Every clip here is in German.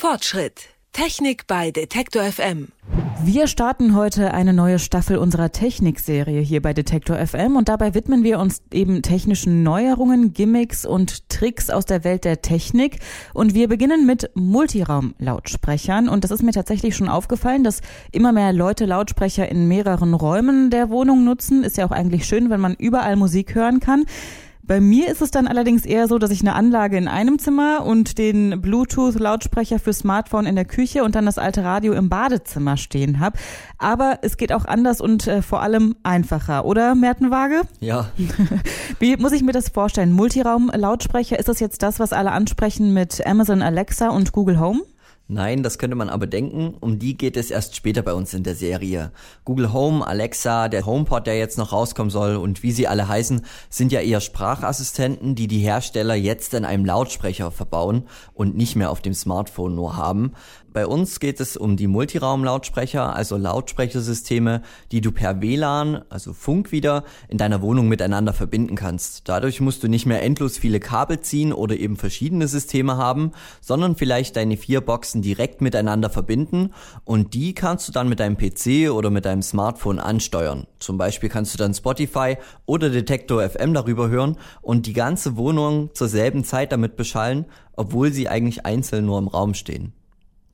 Fortschritt. Technik bei Detektor FM. Wir starten heute eine neue Staffel unserer Technikserie hier bei Detektor FM und dabei widmen wir uns eben technischen Neuerungen, Gimmicks und Tricks aus der Welt der Technik und wir beginnen mit Multiraumlautsprechern und das ist mir tatsächlich schon aufgefallen, dass immer mehr Leute Lautsprecher in mehreren Räumen der Wohnung nutzen. Ist ja auch eigentlich schön, wenn man überall Musik hören kann. Bei mir ist es dann allerdings eher so, dass ich eine Anlage in einem Zimmer und den Bluetooth-Lautsprecher für Smartphone in der Küche und dann das alte Radio im Badezimmer stehen habe. Aber es geht auch anders und äh, vor allem einfacher, oder Mertenwaage? Ja. Wie muss ich mir das vorstellen? Multiraum-Lautsprecher, ist das jetzt das, was alle ansprechen mit Amazon Alexa und Google Home? Nein, das könnte man aber denken. Um die geht es erst später bei uns in der Serie. Google Home, Alexa, der HomePod, der jetzt noch rauskommen soll und wie sie alle heißen, sind ja eher Sprachassistenten, die die Hersteller jetzt in einem Lautsprecher verbauen und nicht mehr auf dem Smartphone nur haben. Bei uns geht es um die Multiraumlautsprecher, also Lautsprechersysteme, die du per WLAN, also Funk wieder, in deiner Wohnung miteinander verbinden kannst. Dadurch musst du nicht mehr endlos viele Kabel ziehen oder eben verschiedene Systeme haben, sondern vielleicht deine vier Boxen direkt miteinander verbinden und die kannst du dann mit deinem PC oder mit deinem Smartphone ansteuern. Zum Beispiel kannst du dann Spotify oder Detektor FM darüber hören und die ganze Wohnung zur selben Zeit damit beschallen, obwohl sie eigentlich einzeln nur im Raum stehen.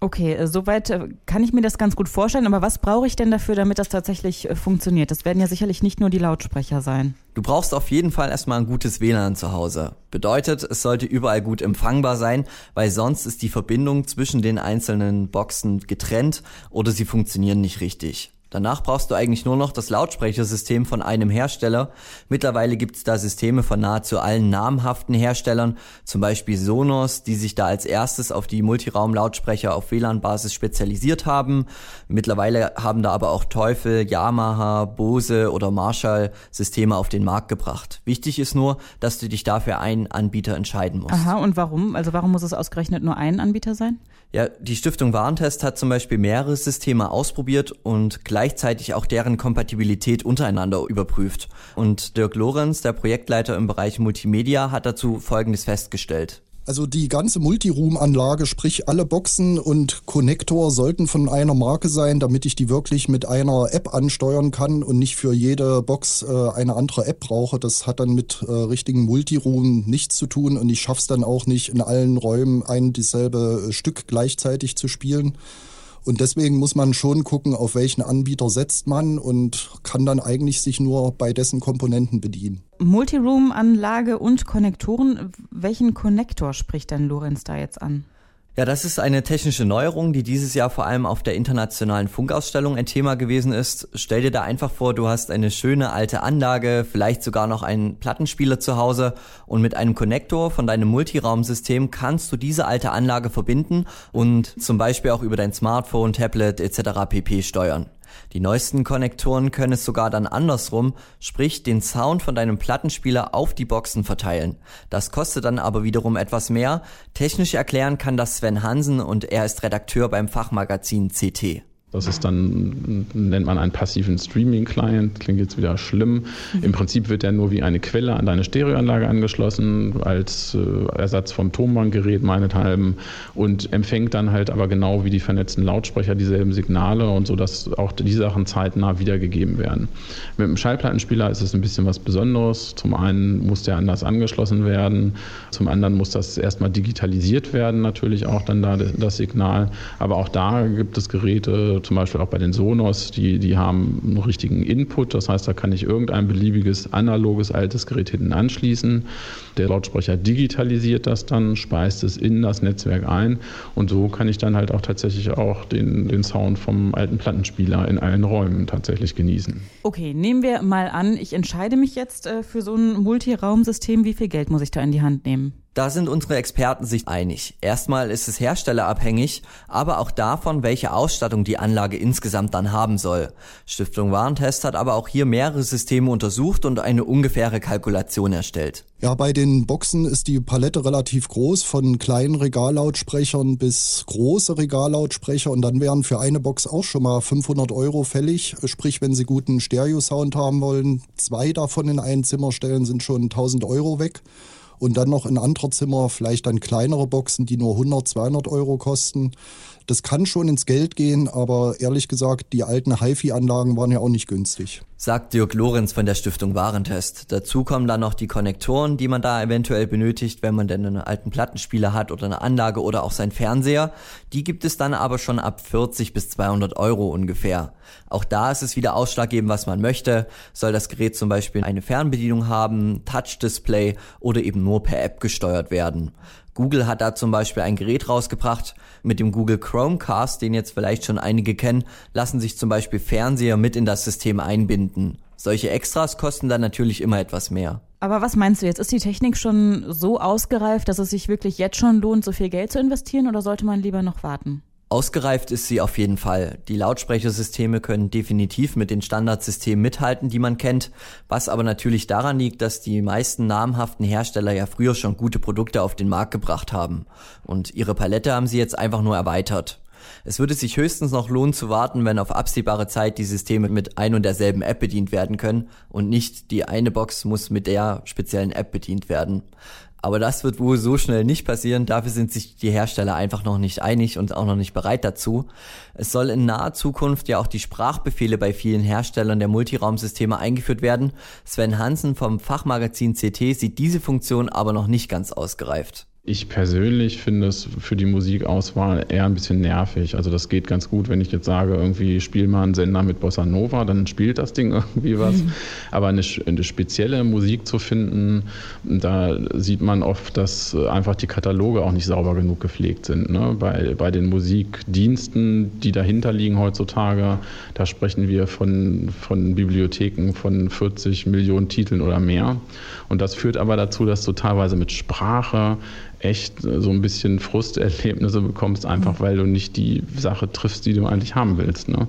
Okay, äh, soweit äh, kann ich mir das ganz gut vorstellen, aber was brauche ich denn dafür, damit das tatsächlich äh, funktioniert? Das werden ja sicherlich nicht nur die Lautsprecher sein. Du brauchst auf jeden Fall erstmal ein gutes WLAN zu Hause. Bedeutet, es sollte überall gut empfangbar sein, weil sonst ist die Verbindung zwischen den einzelnen Boxen getrennt oder sie funktionieren nicht richtig. Danach brauchst du eigentlich nur noch das Lautsprechersystem von einem Hersteller. Mittlerweile gibt es da Systeme von nahezu allen namhaften Herstellern, zum Beispiel Sonos, die sich da als erstes auf die Multiraumlautsprecher auf WLAN-Basis spezialisiert haben. Mittlerweile haben da aber auch Teufel, Yamaha, Bose oder Marshall Systeme auf den Markt gebracht. Wichtig ist nur, dass du dich dafür einen Anbieter entscheiden musst. Aha, und warum? Also warum muss es ausgerechnet nur ein Anbieter sein? Ja, die Stiftung Warentest hat zum Beispiel mehrere Systeme ausprobiert und gleichzeitig auch deren Kompatibilität untereinander überprüft. Und Dirk Lorenz, der Projektleiter im Bereich Multimedia, hat dazu Folgendes festgestellt. Also die ganze Multiroom-Anlage, sprich alle Boxen und Konnektor sollten von einer Marke sein, damit ich die wirklich mit einer App ansteuern kann und nicht für jede Box äh, eine andere App brauche. Das hat dann mit äh, richtigen Multiroom nichts zu tun und ich schaff's dann auch nicht in allen Räumen ein dieselbe Stück gleichzeitig zu spielen. Und deswegen muss man schon gucken, auf welchen Anbieter setzt man und kann dann eigentlich sich nur bei dessen Komponenten bedienen. Multiroom-Anlage und Konnektoren. Welchen Konnektor spricht denn Lorenz da jetzt an? Ja, das ist eine technische Neuerung, die dieses Jahr vor allem auf der internationalen Funkausstellung ein Thema gewesen ist. Stell dir da einfach vor, du hast eine schöne alte Anlage, vielleicht sogar noch einen Plattenspieler zu Hause und mit einem Konnektor von deinem Multiraumsystem kannst du diese alte Anlage verbinden und zum Beispiel auch über dein Smartphone, Tablet etc. pp steuern. Die neuesten Konnektoren können es sogar dann andersrum, sprich den Sound von deinem Plattenspieler auf die Boxen verteilen. Das kostet dann aber wiederum etwas mehr. Technisch erklären kann das Sven Hansen und er ist Redakteur beim Fachmagazin CT. Das ist dann, nennt man einen passiven Streaming-Client, klingt jetzt wieder schlimm. Mhm. Im Prinzip wird der nur wie eine Quelle an deine Stereoanlage angeschlossen, als äh, Ersatz vom Tonbandgerät meinethalben und empfängt dann halt aber genau wie die vernetzten Lautsprecher dieselben Signale und so, dass auch die Sachen zeitnah wiedergegeben werden. Mit dem Schallplattenspieler ist es ein bisschen was Besonderes. Zum einen muss der anders angeschlossen werden, zum anderen muss das erstmal digitalisiert werden, natürlich auch dann da das Signal. Aber auch da gibt es Geräte, zum Beispiel auch bei den Sonos, die, die haben einen richtigen Input, das heißt, da kann ich irgendein beliebiges analoges altes Gerät hinten anschließen. Der Lautsprecher digitalisiert das dann, speist es in das Netzwerk ein und so kann ich dann halt auch tatsächlich auch den, den Sound vom alten Plattenspieler in allen Räumen tatsächlich genießen. Okay, nehmen wir mal an, ich entscheide mich jetzt äh, für so ein Multiraumsystem. Wie viel Geld muss ich da in die Hand nehmen? Da sind unsere Experten sich einig. Erstmal ist es herstellerabhängig, aber auch davon, welche Ausstattung die Anlage insgesamt dann haben soll. Stiftung Warentest hat aber auch hier mehrere Systeme untersucht und eine ungefähre Kalkulation erstellt. Ja, bei den Boxen ist die Palette relativ groß, von kleinen Regallautsprechern bis große Regallautsprecher und dann wären für eine Box auch schon mal 500 Euro fällig. Sprich, wenn Sie guten Stereo-Sound haben wollen, zwei davon in ein Zimmer stellen, sind schon 1000 Euro weg und dann noch in anderer Zimmer vielleicht dann kleinere Boxen, die nur 100, 200 Euro kosten. Das kann schon ins Geld gehen, aber ehrlich gesagt, die alten HiFi-Anlagen waren ja auch nicht günstig. Sagt Dirk Lorenz von der Stiftung Warentest. Dazu kommen dann noch die Konnektoren, die man da eventuell benötigt, wenn man denn einen alten Plattenspieler hat oder eine Anlage oder auch sein Fernseher. Die gibt es dann aber schon ab 40 bis 200 Euro ungefähr. Auch da ist es wieder ausschlaggebend, was man möchte. Soll das Gerät zum Beispiel eine Fernbedienung haben, Touch-Display oder eben nur per App gesteuert werden. Google hat da zum Beispiel ein Gerät rausgebracht mit dem Google Chromecast, den jetzt vielleicht schon einige kennen, lassen sich zum Beispiel Fernseher mit in das System einbinden. Solche Extras kosten dann natürlich immer etwas mehr. Aber was meinst du jetzt? Ist die Technik schon so ausgereift, dass es sich wirklich jetzt schon lohnt, so viel Geld zu investieren oder sollte man lieber noch warten? Ausgereift ist sie auf jeden Fall. Die Lautsprechersysteme können definitiv mit den Standardsystemen mithalten, die man kennt, was aber natürlich daran liegt, dass die meisten namhaften Hersteller ja früher schon gute Produkte auf den Markt gebracht haben. Und ihre Palette haben sie jetzt einfach nur erweitert. Es würde sich höchstens noch lohnen zu warten, wenn auf absehbare Zeit die Systeme mit ein und derselben App bedient werden können und nicht die eine Box muss mit der speziellen App bedient werden. Aber das wird wohl so schnell nicht passieren. Dafür sind sich die Hersteller einfach noch nicht einig und auch noch nicht bereit dazu. Es soll in naher Zukunft ja auch die Sprachbefehle bei vielen Herstellern der Multiraumsysteme eingeführt werden. Sven Hansen vom Fachmagazin CT sieht diese Funktion aber noch nicht ganz ausgereift. Ich persönlich finde es für die Musikauswahl eher ein bisschen nervig. Also das geht ganz gut, wenn ich jetzt sage, irgendwie spiel mal einen Sender mit Bossa Nova, dann spielt das Ding irgendwie was. Mhm. Aber eine, eine, spezielle Musik zu finden, da sieht man oft, dass einfach die Kataloge auch nicht sauber genug gepflegt sind. Ne? Bei, bei den Musikdiensten, die dahinter liegen heutzutage, da sprechen wir von, von Bibliotheken von 40 Millionen Titeln oder mehr. Und das führt aber dazu, dass du teilweise mit Sprache echt so ein bisschen Frusterlebnisse bekommst, einfach weil du nicht die Sache triffst, die du eigentlich haben willst. Ne?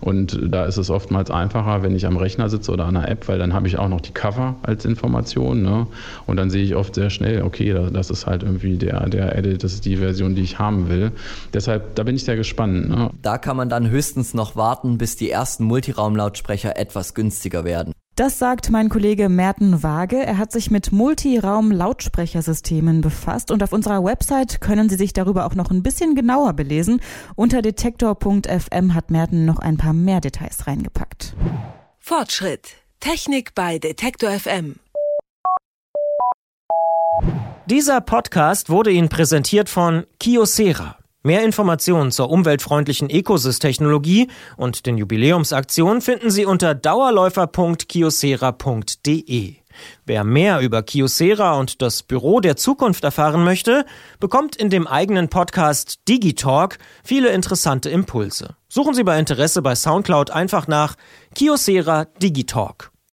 Und da ist es oftmals einfacher, wenn ich am Rechner sitze oder an einer App, weil dann habe ich auch noch die Cover als Information. Ne? Und dann sehe ich oft sehr schnell, okay, das ist halt irgendwie der, der Edit, das ist die Version, die ich haben will. Deshalb, da bin ich sehr gespannt. Ne? Da kann man dann höchstens noch warten, bis die ersten Multiraumlautsprecher etwas günstiger werden. Das sagt mein Kollege Merten Waage. Er hat sich mit Multiraum-Lautsprechersystemen befasst und auf unserer Website können Sie sich darüber auch noch ein bisschen genauer belesen. Unter detektor.fm hat Merten noch ein paar mehr Details reingepackt. Fortschritt. Technik bei Detektor FM. Dieser Podcast wurde Ihnen präsentiert von Kiosera. Mehr Informationen zur umweltfreundlichen Ecosys-Technologie und den Jubiläumsaktionen finden Sie unter dauerläufer.kiosera.de. Wer mehr über Kiosera und das Büro der Zukunft erfahren möchte, bekommt in dem eigenen Podcast Digitalk viele interessante Impulse. Suchen Sie bei Interesse bei Soundcloud einfach nach Kiosera Digitalk.